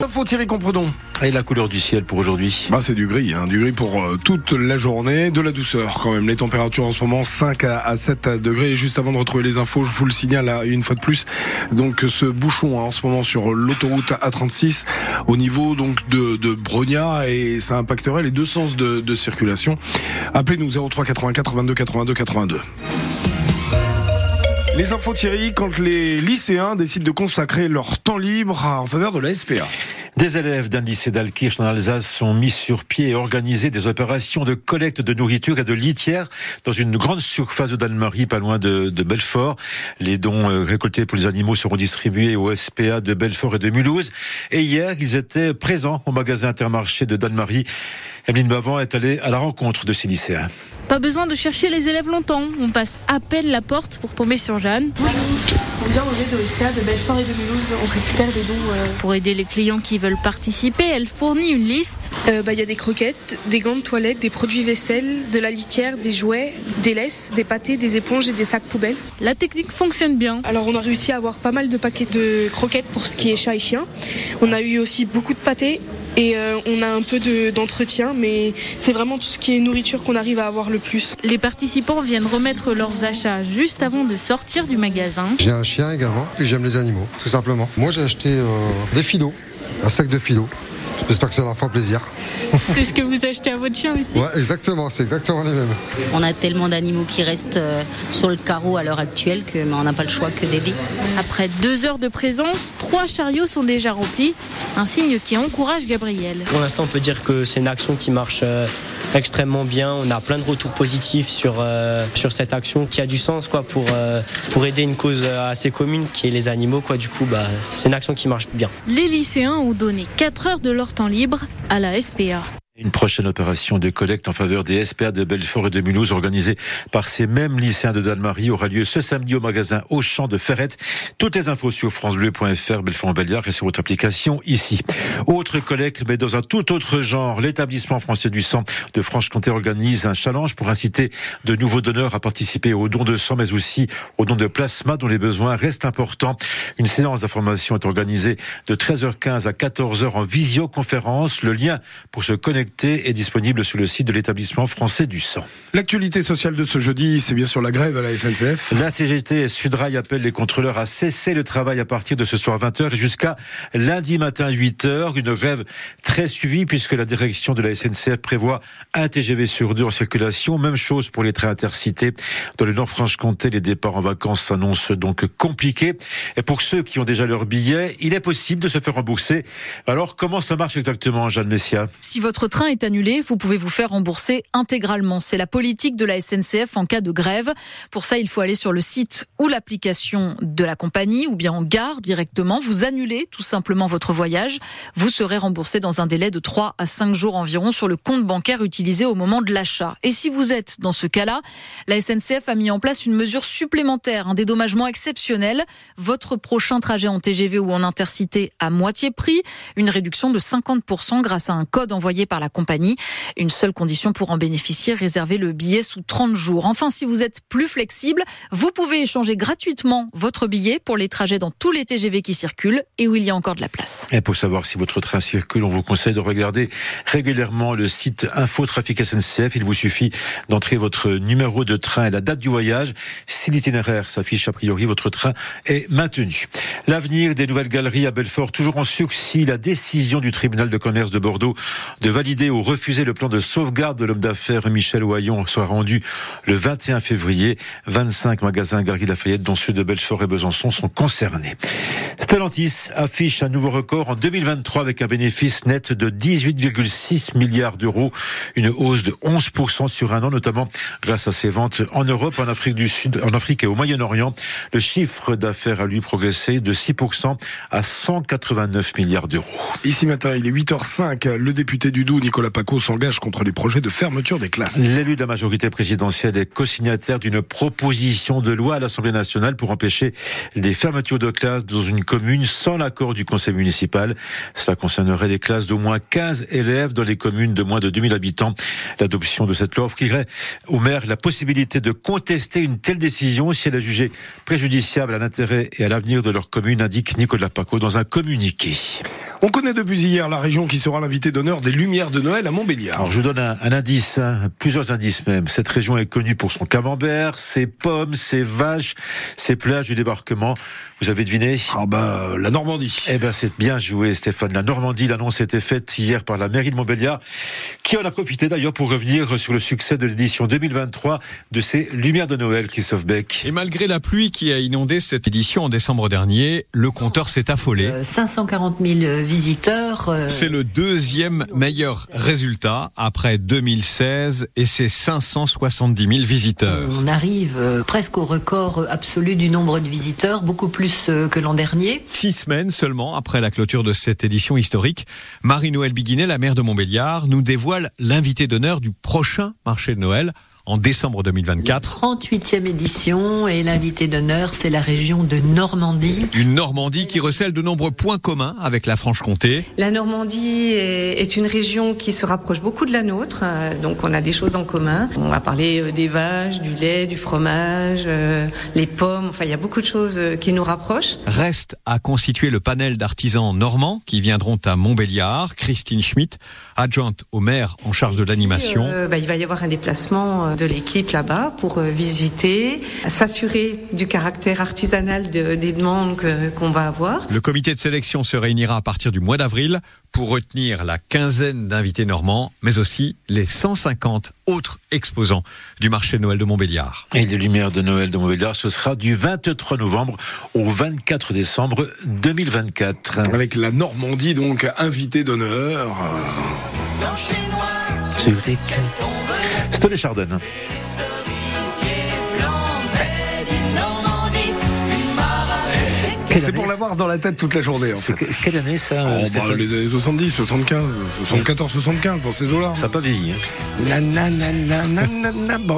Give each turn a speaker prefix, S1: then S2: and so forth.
S1: Info Thierry Compredon.
S2: Et la couleur du ciel pour aujourd'hui
S1: bah, C'est du gris, hein, du gris pour euh, toute la journée, de la douceur quand même. Les températures en ce moment 5 à, 7 degrés. Et juste avant de retrouver les infos, je vous le signale une fois de plus. Donc ce bouchon hein, en ce moment sur l'autoroute A36 au niveau donc de, de Brognat et ça impacterait les deux sens de, de circulation. Appelez-nous 03 84 22 82 82. Les infos Thierry, quand les lycéens décident de consacrer leur temps libre en faveur de la SPA.
S2: Des élèves d'un lycée d'Alkirch en Alsace sont mis sur pied et organisé des opérations de collecte de nourriture et de litière dans une grande surface de Dalmarie, pas loin de, Belfort. Les dons euh, récoltés pour les animaux seront distribués au SPA de Belfort et de Mulhouse. Et hier, ils étaient présents au magasin Intermarché de Dalmarie. Emeline Bavant est allée à la rencontre de ces lycéens.
S3: Pas besoin de chercher les élèves longtemps. On passe à peine la porte pour tomber sur Jeanne.
S4: On vient au de de Belfort et de Mulhouse. On récupère des dons. Euh.
S3: Pour aider les clients qui veulent participer, elle fournit une liste.
S4: Euh, bah, il y a des croquettes, des gants de toilette, des produits vaisselle, de la litière, des jouets, des laisses, des pâtés, des éponges et des sacs poubelles.
S3: La technique fonctionne bien.
S4: Alors on a réussi à avoir pas mal de paquets de croquettes pour ce qui est chat et chien. On a eu aussi beaucoup de pâtés et euh, on a un peu d'entretien, mais c'est vraiment tout ce qui est nourriture qu'on arrive à avoir le plus.
S3: Les participants viennent remettre leurs achats juste avant de sortir du magasin.
S5: J'ai un chien également, et j'aime les animaux, tout simplement. Moi j'ai acheté euh, des fidos, un sac de fidos. J'espère que ça leur fera plaisir.
S3: C'est ce que vous achetez à votre chien aussi?
S5: Ouais, exactement, c'est exactement les mêmes.
S6: On a tellement d'animaux qui restent euh, sur le carreau à l'heure actuelle que on n'a pas le choix que d'aider.
S3: Après deux heures de présence, trois chariots sont déjà remplis, un signe qui encourage Gabriel.
S7: Pour l'instant, on peut dire que c'est une action qui marche euh, extrêmement bien. On a plein de retours positifs sur, euh, sur cette action qui a du sens quoi, pour, pour aider une cause assez commune qui est les animaux. Quoi. Du coup, bah, c'est une action qui marche bien.
S3: Les lycéens ont donné 4 heures de leur temps libre à la SPA.
S2: Une prochaine opération de collecte en faveur des SPA de Belfort et de Mulhouse organisée par ces mêmes lycéens de Dalmarie aura lieu ce samedi au magasin Auchan de Ferrette. Toutes les infos sur francebleu.fr, Belfort-Belliard et sur votre application ici. Autre collecte, mais dans un tout autre genre, l'établissement français du sang de Franche-Comté organise un challenge pour inciter de nouveaux donneurs à participer aux dons de sang, mais aussi aux dons de plasma dont les besoins restent importants. Une séance d'information est organisée de 13h15 à 14h en visioconférence. Le lien pour se connecter est disponible sur le site de l'établissement français du sang.
S1: L'actualité sociale de ce jeudi, c'est bien sûr la grève à la SNCF.
S2: La CGT Sudrail appelle les contrôleurs à cesser le travail à partir de ce soir 20h et jusqu'à lundi matin 8h. Une grève très suivie puisque la direction de la SNCF prévoit un TGV sur deux en circulation. Même chose pour les trains intercités. Dans le Nord-Franche-Comté, les départs en vacances s'annoncent donc compliqués. Et pour ceux qui ont déjà leur billet, il est possible de se faire rembourser. Alors, comment ça marche exactement, Jeanne Messia?
S3: Si votre train est annulé, vous pouvez vous faire rembourser intégralement. C'est la politique de la SNCF en cas de grève. Pour ça, il faut aller sur le site ou l'application de la compagnie ou bien en gare directement. Vous annulez tout simplement votre voyage. Vous serez remboursé dans un délai de 3 à 5 jours environ sur le compte bancaire utilisé au moment de l'achat. Et si vous êtes dans ce cas-là, la SNCF a mis en place une mesure supplémentaire, un dédommagement exceptionnel. Votre prochain trajet en TGV ou en intercité à moitié prix, une réduction de 50% grâce à un code envoyé par la compagnie. Une seule condition pour en bénéficier, réserver le billet sous 30 jours. Enfin, si vous êtes plus flexible, vous pouvez échanger gratuitement votre billet pour les trajets dans tous les TGV qui circulent et où il y a encore de la place.
S2: Et pour savoir si votre train circule, on vous conseille de regarder régulièrement le site Info Trafic SNCF. Il vous suffit d'entrer votre numéro de train et la date du voyage. Si l'itinéraire s'affiche a priori, votre train est maintenu. L'avenir des nouvelles galeries à Belfort, toujours en sursis, la décision du tribunal de commerce de Bordeaux de valider ou refuser le plan de sauvegarde de l'homme d'affaires Michel Oyon soit rendu le 21 février. 25 magasins Galerie Lafayette, dont ceux de Belfort et Besançon, sont concernés. Stellantis affiche un nouveau record en 2023 avec un bénéfice net de 18,6 milliards d'euros, une hausse de 11% sur un an, notamment grâce à ses ventes en Europe, en Afrique du Sud, en Afrique et au Moyen-Orient. Le chiffre d'affaires a lui progressé de 6% à 189 milliards d'euros.
S1: Ici matin, il est 8h05. Le député du Nicolas Paco s'engage contre les projets de fermeture des classes.
S2: L'élu de la majorité présidentielle est co-signataire d'une proposition de loi à l'Assemblée nationale pour empêcher les fermetures de classes dans une commune sans l'accord du conseil municipal. Cela concernerait les classes d'au moins 15 élèves dans les communes de moins de 2000 habitants. L'adoption de cette loi offrirait aux maires la possibilité de contester une telle décision si elle est jugée préjudiciable à l'intérêt et à l'avenir de leur commune, indique Nicolas Paco dans un communiqué.
S1: On connaît depuis hier la région qui sera l'invité d'honneur des Lumières de Noël à Montbéliard.
S2: Alors je vous donne un, un indice, hein, plusieurs indices même. Cette région est connue pour son camembert, ses pommes, ses vaches, ses plages du débarquement. Vous avez deviné
S1: Ah bah la Normandie.
S2: Eh ben c'est bien joué Stéphane. La Normandie, l'annonce a été faite hier par la mairie de Montbéliard, qui en a profité d'ailleurs pour revenir sur le succès de l'édition 2023 de ces Lumières de Noël, Christophe Beck.
S8: Et malgré la pluie qui a inondé cette édition en décembre dernier, le compteur s'est affolé.
S9: 540 000 visiteurs. euh,
S8: C'est le deuxième meilleur résultat après 2016 et ses 570 000 visiteurs.
S9: On arrive euh, presque au record absolu du nombre de visiteurs, beaucoup plus euh, que l'an dernier.
S8: Six semaines seulement après la clôture de cette édition historique, Marie-Noël Biguinet, la maire de Montbéliard, nous dévoile l'invité d'honneur du prochain marché de Noël en décembre 2024.
S9: 38e édition et l'invité d'honneur, c'est la région de Normandie.
S8: Une Normandie qui recèle de nombreux points communs avec la Franche-Comté.
S10: La Normandie est, une région qui se rapproche beaucoup de la nôtre, euh, donc on a des choses en commun. On va parler euh, des vaches, du lait, du fromage, euh, les pommes, enfin il y a beaucoup de choses qui nous rapprochent.
S8: Reste à constituer le panel d'artisans normands qui viendront à Montbéliard. Christine Schmitt, adjointe au maire en charge de l'animation.
S10: Euh, bah, il va y avoir un déplacement de l'équipe là-bas pour euh, visiter, s'assurer du caractère artisanal de- des demandes qu'on va avoir.
S8: Le comité de sélection se réunira à partir du mois d'avril pour retenir la quinzaine d'invités normands, mais aussi les 150 autres exposants du marché de Noël de Montbéliard.
S2: Et les Lumières de Noël de Montbéliard, ce sera du 23 novembre au 24 décembre 2024.
S1: Avec la Normandie donc invité d'honneur.
S2: Chardon. Quelle
S1: C'est pour l'avoir dans la tête toute la journée en
S2: c'est-
S1: fait.
S2: Quelle année ça
S1: Oh, bah, les années 70, 75, 74, 75 dans ces eaux-là.
S2: Ça n'a pas vieilli. hein.